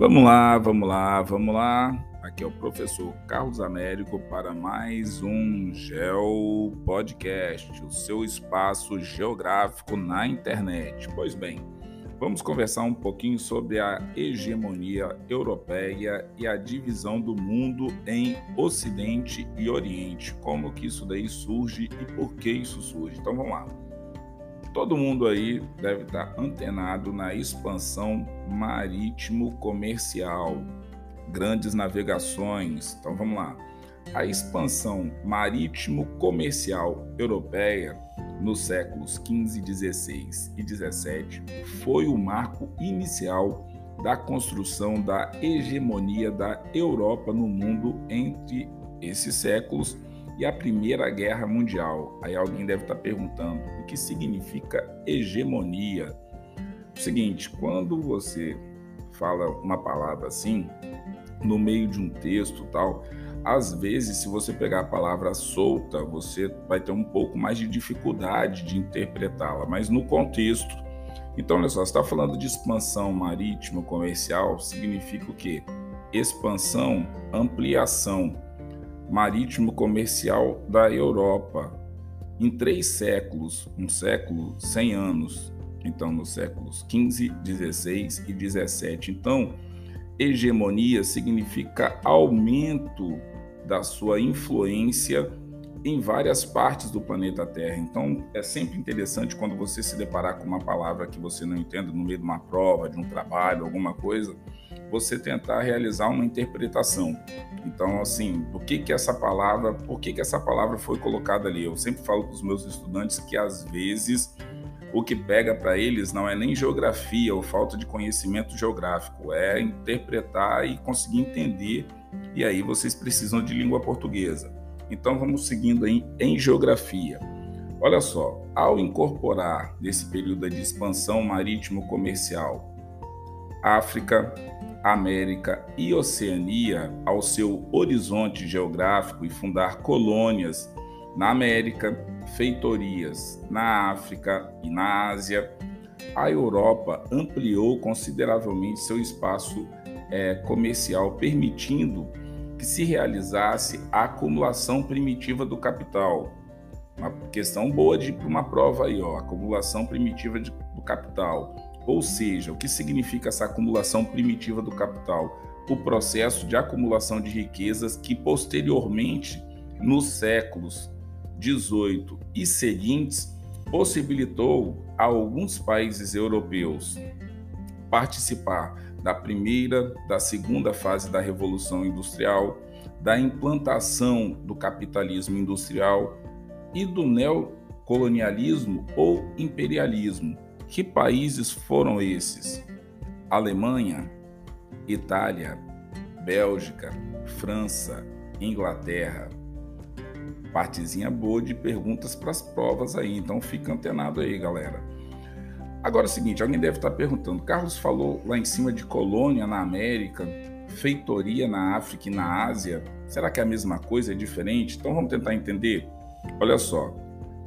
Vamos lá, vamos lá, vamos lá. Aqui é o professor Carlos Américo para mais um Geo Podcast, o seu espaço geográfico na internet. Pois bem, vamos conversar um pouquinho sobre a hegemonia europeia e a divisão do mundo em Ocidente e Oriente. Como que isso daí surge e por que isso surge? Então vamos lá. Todo mundo aí deve estar antenado na expansão marítimo comercial, grandes navegações. Então vamos lá. A expansão marítimo comercial europeia nos séculos 15, 16 e 17 foi o marco inicial da construção da hegemonia da Europa no mundo entre esses séculos e a Primeira Guerra Mundial. Aí alguém deve estar perguntando o que significa hegemonia. O seguinte, quando você fala uma palavra assim, no meio de um texto tal, às vezes, se você pegar a palavra solta, você vai ter um pouco mais de dificuldade de interpretá-la, mas no contexto. Então, olha só, está falando de expansão marítima comercial, significa o quê? Expansão, ampliação marítimo comercial da Europa em três séculos, um século, 100 anos, então nos séculos 15, 16 e 17. Então, hegemonia significa aumento da sua influência em várias partes do planeta Terra. Então, é sempre interessante quando você se deparar com uma palavra que você não entende no meio de uma prova, de um trabalho, alguma coisa, você tentar realizar uma interpretação. Então, assim, por que que essa palavra, por que que essa palavra foi colocada ali? Eu sempre falo para os meus estudantes que às vezes o que pega para eles não é nem geografia ou falta de conhecimento geográfico, é interpretar e conseguir entender. E aí vocês precisam de língua portuguesa. Então vamos seguindo em, em geografia. Olha só, ao incorporar nesse período de expansão marítimo comercial África, América e Oceania ao seu horizonte geográfico e fundar colônias na América, feitorias na África e na Ásia, a Europa ampliou consideravelmente seu espaço é, comercial, permitindo que se realizasse a acumulação primitiva do capital. Uma questão boa de uma prova aí, ó, acumulação primitiva de, do capital. Ou seja, o que significa essa acumulação primitiva do capital? O processo de acumulação de riquezas que posteriormente, nos séculos 18 e seguintes, possibilitou a alguns países europeus participar da primeira, da segunda fase da Revolução Industrial, da implantação do capitalismo industrial e do neocolonialismo ou imperialismo. Que países foram esses? Alemanha, Itália, Bélgica, França, Inglaterra. Partezinha boa de perguntas para as provas aí, então fica antenado aí, galera. Agora é o seguinte, alguém deve estar perguntando, Carlos falou lá em cima de colônia na América, feitoria na África e na Ásia. Será que é a mesma coisa, é diferente? Então vamos tentar entender. Olha só,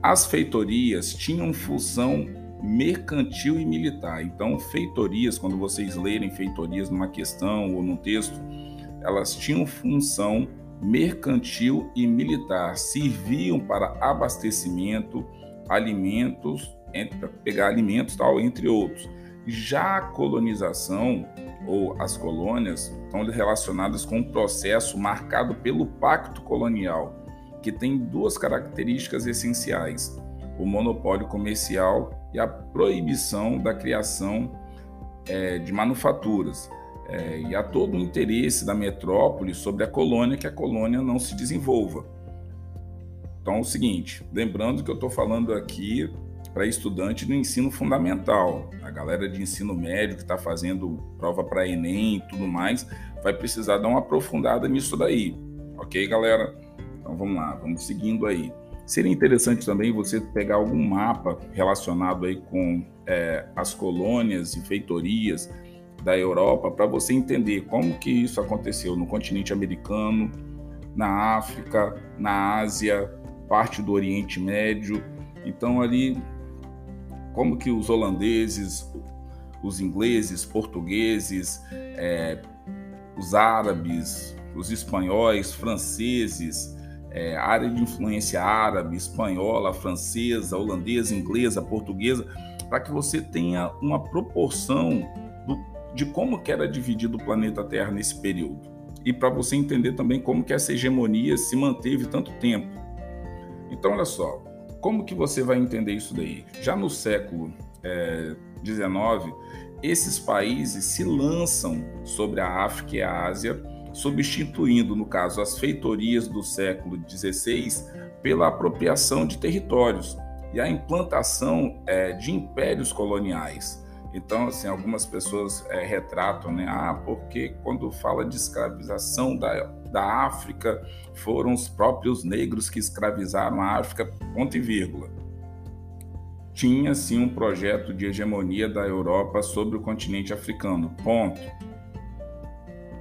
as feitorias tinham função mercantil e militar. Então, feitorias, quando vocês lerem feitorias numa questão ou num texto, elas tinham função mercantil e militar, serviam para abastecimento, alimentos para pegar alimentos, tal, entre outros. Já a colonização ou as colônias estão relacionadas com um processo marcado pelo pacto colonial, que tem duas características essenciais: o monopólio comercial e a proibição da criação é, de manufaturas. É, e há todo o interesse da metrópole sobre a colônia que a colônia não se desenvolva. Então, é o seguinte, lembrando que eu estou falando aqui para estudante do ensino fundamental. A galera de ensino médio que está fazendo prova para Enem e tudo mais, vai precisar dar uma aprofundada nisso daí. Ok, galera? Então vamos lá, vamos seguindo aí. Seria interessante também você pegar algum mapa relacionado aí com é, as colônias e feitorias da Europa para você entender como que isso aconteceu no continente americano, na África, na Ásia, parte do Oriente Médio. Então ali como que os holandeses, os ingleses, portugueses, é, os árabes, os espanhóis, franceses, é, área de influência árabe, espanhola, francesa, holandesa, inglesa, portuguesa, para que você tenha uma proporção do, de como que era dividido o planeta Terra nesse período. E para você entender também como que essa hegemonia se manteve tanto tempo. Então, olha só, como que você vai entender isso daí? Já no século XIX, é, esses países se lançam sobre a África e a Ásia, substituindo, no caso, as feitorias do século XVI pela apropriação de territórios e a implantação é, de impérios coloniais. Então, assim, algumas pessoas é, retratam, né? Ah, porque quando fala de escravização da, da África, foram os próprios negros que escravizaram a África, ponto e vírgula. Tinha, sim, um projeto de hegemonia da Europa sobre o continente africano, ponto.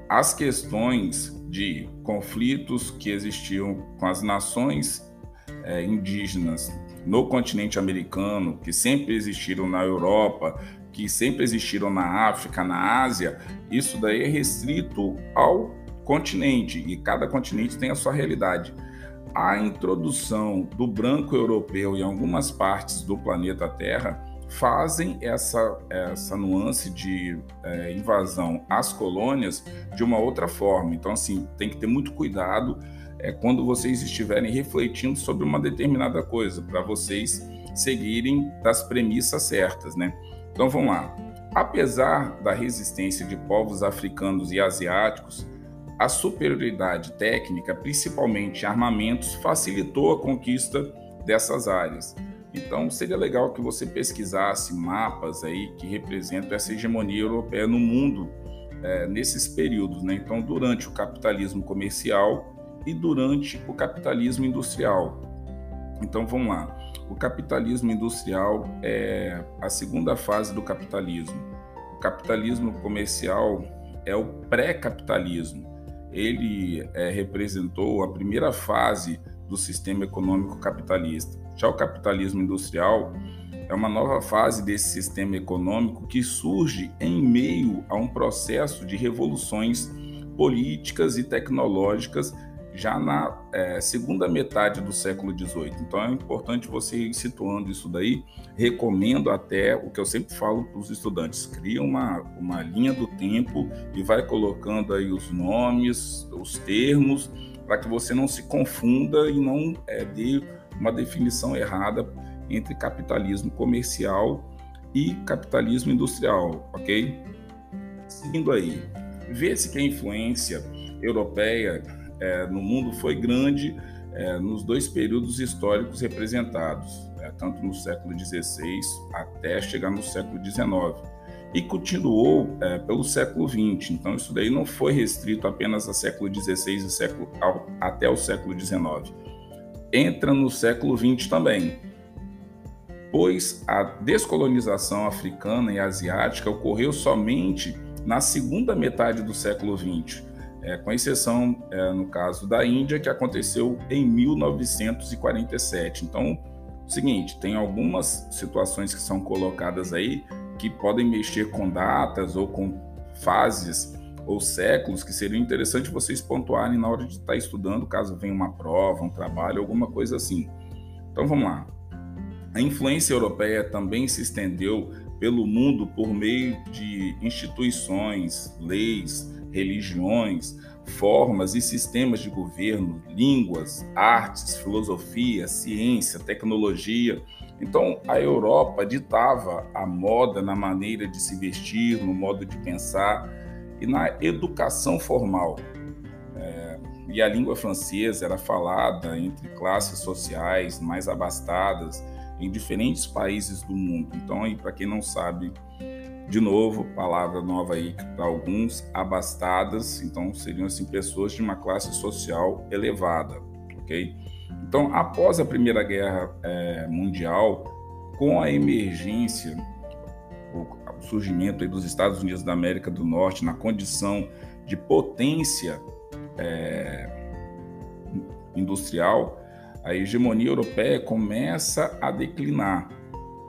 As questões de conflitos que existiam com as nações é, indígenas no continente americano, que sempre existiram na Europa, que sempre existiram na África, na Ásia, isso daí é restrito ao continente e cada continente tem a sua realidade. A introdução do branco europeu em algumas partes do planeta Terra fazem essa, essa nuance de é, invasão às colônias de uma outra forma. Então, assim, tem que ter muito cuidado é, quando vocês estiverem refletindo sobre uma determinada coisa, para vocês seguirem das premissas certas, né? Então vamos lá. Apesar da resistência de povos africanos e asiáticos, a superioridade técnica, principalmente armamentos, facilitou a conquista dessas áreas. Então seria legal que você pesquisasse mapas aí que representam essa hegemonia europeia no mundo é, nesses períodos, né? Então durante o capitalismo comercial e durante o capitalismo industrial. Então vamos lá. O capitalismo industrial é a segunda fase do capitalismo. O capitalismo comercial é o pré-capitalismo. Ele é, representou a primeira fase do sistema econômico capitalista. Já o capitalismo industrial é uma nova fase desse sistema econômico que surge em meio a um processo de revoluções políticas e tecnológicas já na é, segunda metade do século XVIII. Então é importante você ir situando isso daí. Recomendo até o que eu sempre falo para os estudantes: cria uma, uma linha do tempo e vai colocando aí os nomes, os termos, para que você não se confunda e não é, dê uma definição errada entre capitalismo comercial e capitalismo industrial, ok? Seguindo aí, vê-se que a influência europeia é, no mundo foi grande é, nos dois períodos históricos representados, é, tanto no século XVI até chegar no século XIX, e continuou é, pelo século XX. Então, isso daí não foi restrito apenas ao século XVI e século, ao, até o século XIX. Entra no século XX também, pois a descolonização africana e asiática ocorreu somente na segunda metade do século XX é, com exceção, é, no caso da Índia, que aconteceu em 1947. Então, seguinte, tem algumas situações que são colocadas aí que podem mexer com datas ou com fases ou séculos que seriam interessantes vocês pontuarem na hora de estar estudando, caso venha uma prova, um trabalho, alguma coisa assim. Então vamos lá. A influência europeia também se estendeu pelo mundo por meio de instituições, leis, religiões, formas e sistemas de governo, línguas, artes, filosofia, ciência, tecnologia. Então, a Europa ditava a moda na maneira de se vestir, no modo de pensar e na educação formal. É, e a língua francesa era falada entre classes sociais mais abastadas em diferentes países do mundo. Então, para quem não sabe, de novo, palavra nova aí para alguns, abastadas, então seriam assim pessoas de uma classe social elevada, ok? Então, após a Primeira Guerra é, Mundial, com a emergência, o surgimento dos Estados Unidos da América do Norte na condição de potência é, industrial, a hegemonia europeia começa a declinar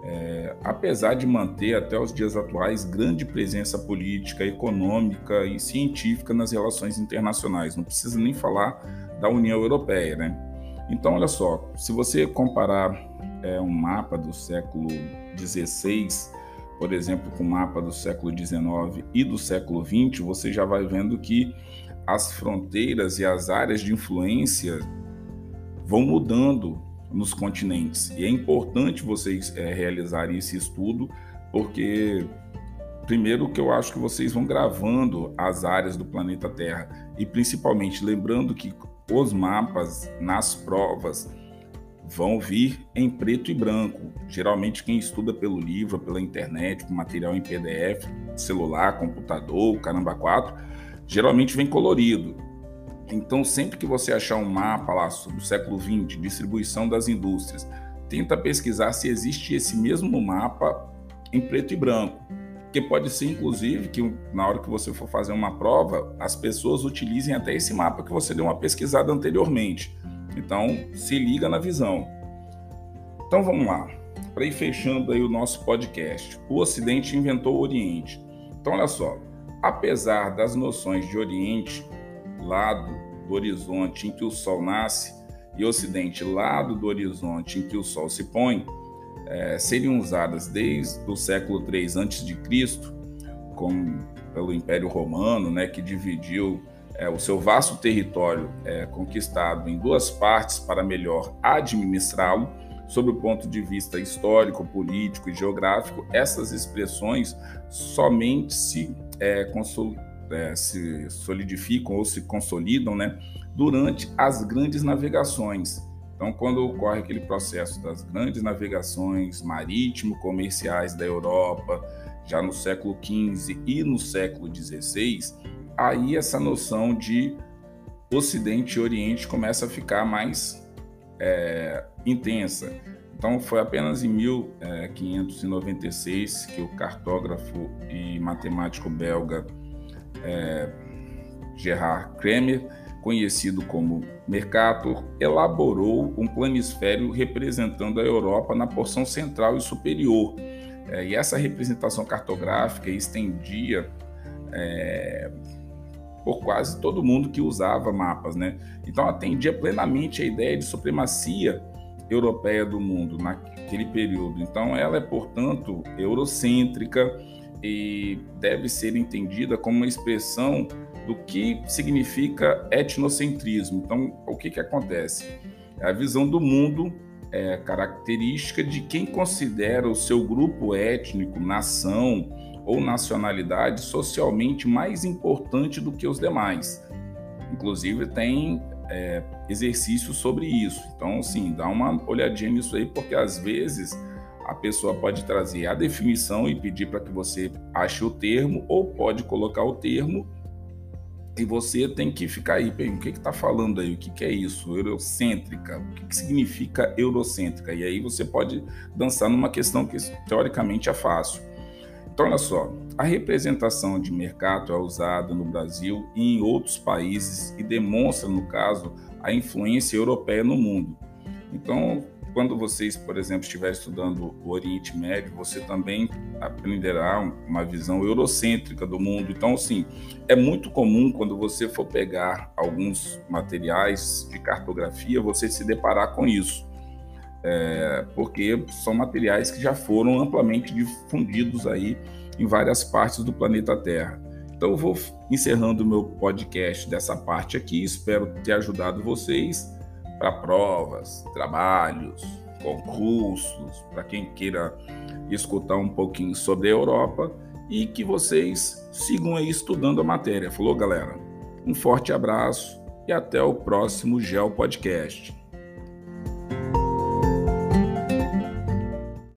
é, apesar de manter até os dias atuais grande presença política, econômica e científica nas relações internacionais. Não precisa nem falar da União Europeia, né? Então, olha só, se você comparar é, um mapa do século XVI, por exemplo, com o mapa do século XIX e do século XX, você já vai vendo que as fronteiras e as áreas de influência vão mudando nos continentes. E é importante vocês é, realizarem esse estudo, porque, primeiro, que eu acho que vocês vão gravando as áreas do planeta Terra, e principalmente lembrando que os mapas nas provas vão vir em preto e branco. Geralmente quem estuda pelo livro, pela internet, com material em PDF, celular, computador, caramba 4, geralmente vem colorido. Então, sempre que você achar um mapa lá do século XX, distribuição das indústrias, tenta pesquisar se existe esse mesmo mapa em preto e branco. Porque pode ser, inclusive, que na hora que você for fazer uma prova, as pessoas utilizem até esse mapa que você deu uma pesquisada anteriormente. Então, se liga na visão. Então, vamos lá. Para ir fechando aí o nosso podcast. O Ocidente inventou o Oriente. Então, olha só. Apesar das noções de Oriente, lado do horizonte em que o Sol nasce, e Ocidente, lado do horizonte em que o Sol se põe, é, seriam usadas desde o século III a.C., como pelo Império Romano, né, que dividiu é, o seu vasto território é, conquistado em duas partes para melhor administrá-lo, sob o ponto de vista histórico, político e geográfico, essas expressões somente se, é, é, se solidificam ou se consolidam né, durante as grandes navegações então, quando ocorre aquele processo das grandes navegações marítimo-comerciais da Europa, já no século XV e no século XVI, aí essa noção de Ocidente e Oriente começa a ficar mais é, intensa. Então, foi apenas em 1596 é, que o cartógrafo e matemático belga é, Gerard Kremer conhecido como Mercator, elaborou um planisfério representando a Europa na porção central e superior. É, e essa representação cartográfica estendia é, por quase todo mundo que usava mapas, né? Então atendia plenamente a ideia de supremacia europeia do mundo naquele período. Então ela é, portanto, eurocêntrica e deve ser entendida como uma expressão do que significa etnocentrismo. Então, o que, que acontece? A visão do mundo é característica de quem considera o seu grupo étnico, nação ou nacionalidade socialmente mais importante do que os demais. Inclusive, tem é, exercícios sobre isso. Então, assim, dá uma olhadinha nisso aí, porque às vezes a pessoa pode trazer a definição e pedir para que você ache o termo, ou pode colocar o termo e você tem que ficar aí, bem, o que está falando aí? O que, que, é isso? Eurocêntrica? O que, que, significa eurocêntrica? E aí você pode dançar numa questão que teoricamente é fácil. Então, olha só, a representação de mercado é usada no Brasil e em outros países e demonstra, no caso, a influência europeia no mundo. Então, quando vocês, por exemplo, estiver estudando o Oriente Médio, você também aprenderá uma visão eurocêntrica do mundo. Então, assim, é muito comum quando você for pegar alguns materiais de cartografia, você se deparar com isso. É, porque são materiais que já foram amplamente difundidos aí em várias partes do planeta Terra. Então, eu vou encerrando o meu podcast dessa parte aqui. Espero ter ajudado vocês para provas, trabalhos, concursos, para quem queira escutar um pouquinho sobre a Europa e que vocês sigam aí estudando a matéria. Falou, galera? Um forte abraço e até o próximo Geo Podcast.